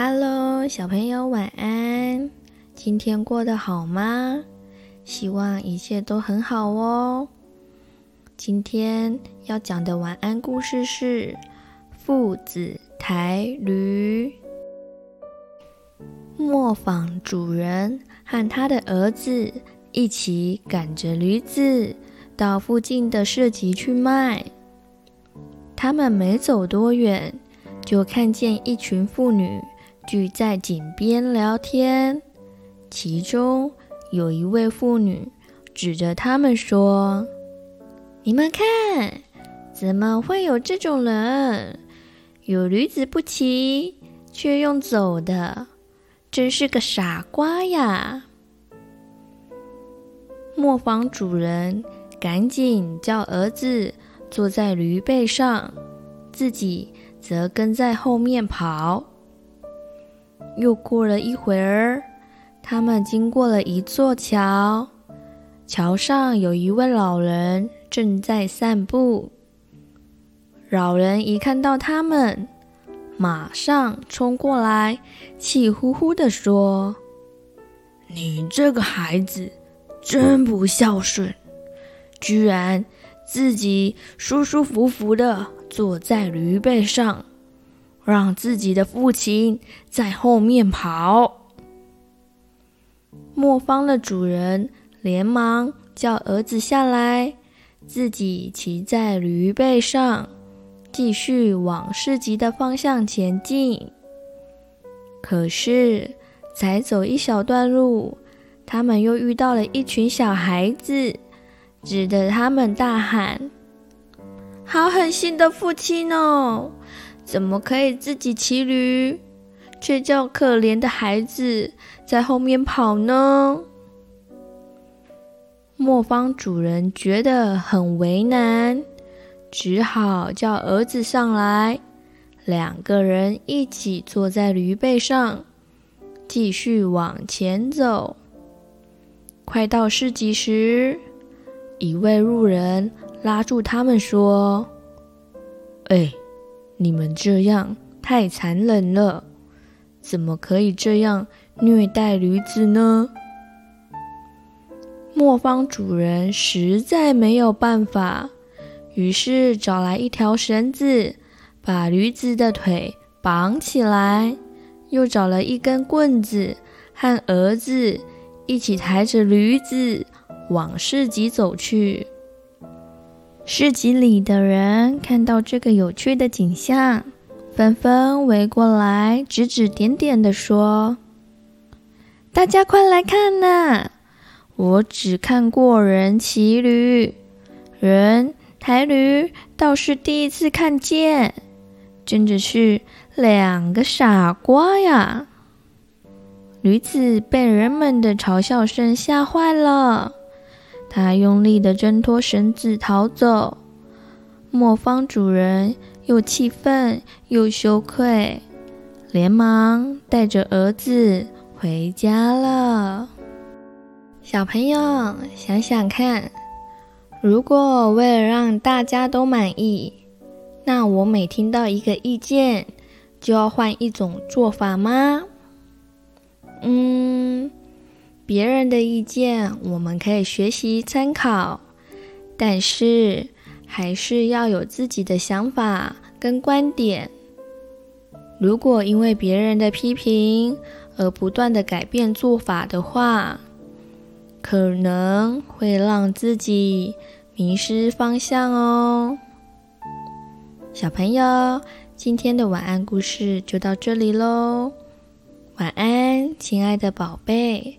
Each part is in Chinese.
Hello，小朋友，晚安。今天过得好吗？希望一切都很好哦。今天要讲的晚安故事是《父子抬驴》。磨坊主人和他的儿子一起赶着驴子到附近的市集去卖。他们没走多远，就看见一群妇女。聚在井边聊天，其中有一位妇女指着他们说：“你们看，怎么会有这种人？有驴子不骑，却用走的，真是个傻瓜呀！”磨坊主人赶紧叫儿子坐在驴背上，自己则跟在后面跑。又过了一会儿，他们经过了一座桥，桥上有一位老人正在散步。老人一看到他们，马上冲过来，气呼呼地说：“你这个孩子真不孝顺，居然自己舒舒服服地坐在驴背上。”让自己的父亲在后面跑。磨坊的主人连忙叫儿子下来，自己骑在驴背上，继续往市集的方向前进。可是，才走一小段路，他们又遇到了一群小孩子，指着他们大喊：“好狠心的父亲哦！”怎么可以自己骑驴，却叫可怜的孩子在后面跑呢？磨坊主人觉得很为难，只好叫儿子上来，两个人一起坐在驴背上，继续往前走。快到市集时，一位路人拉住他们说：“哎。”你们这样太残忍了，怎么可以这样虐待驴子呢？磨坊主人实在没有办法，于是找来一条绳子，把驴子的腿绑起来，又找了一根棍子，和儿子一起抬着驴子往市集走去。市集里的人看到这个有趣的景象，纷纷围过来，指指点点地说：“大家快来看呐！我只看过人骑驴，人抬驴倒是第一次看见，真的是两个傻瓜呀！”驴子被人们的嘲笑声吓坏了。他用力地挣脱绳子逃走，磨坊主人又气愤又羞愧，连忙带着儿子回家了。小朋友想想看，如果为了让大家都满意，那我每听到一个意见，就要换一种做法吗？嗯。别人的意见我们可以学习参考，但是还是要有自己的想法跟观点。如果因为别人的批评而不断的改变做法的话，可能会让自己迷失方向哦。小朋友，今天的晚安故事就到这里喽，晚安，亲爱的宝贝。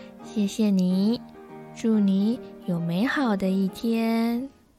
谢谢你，祝你有美好的一天。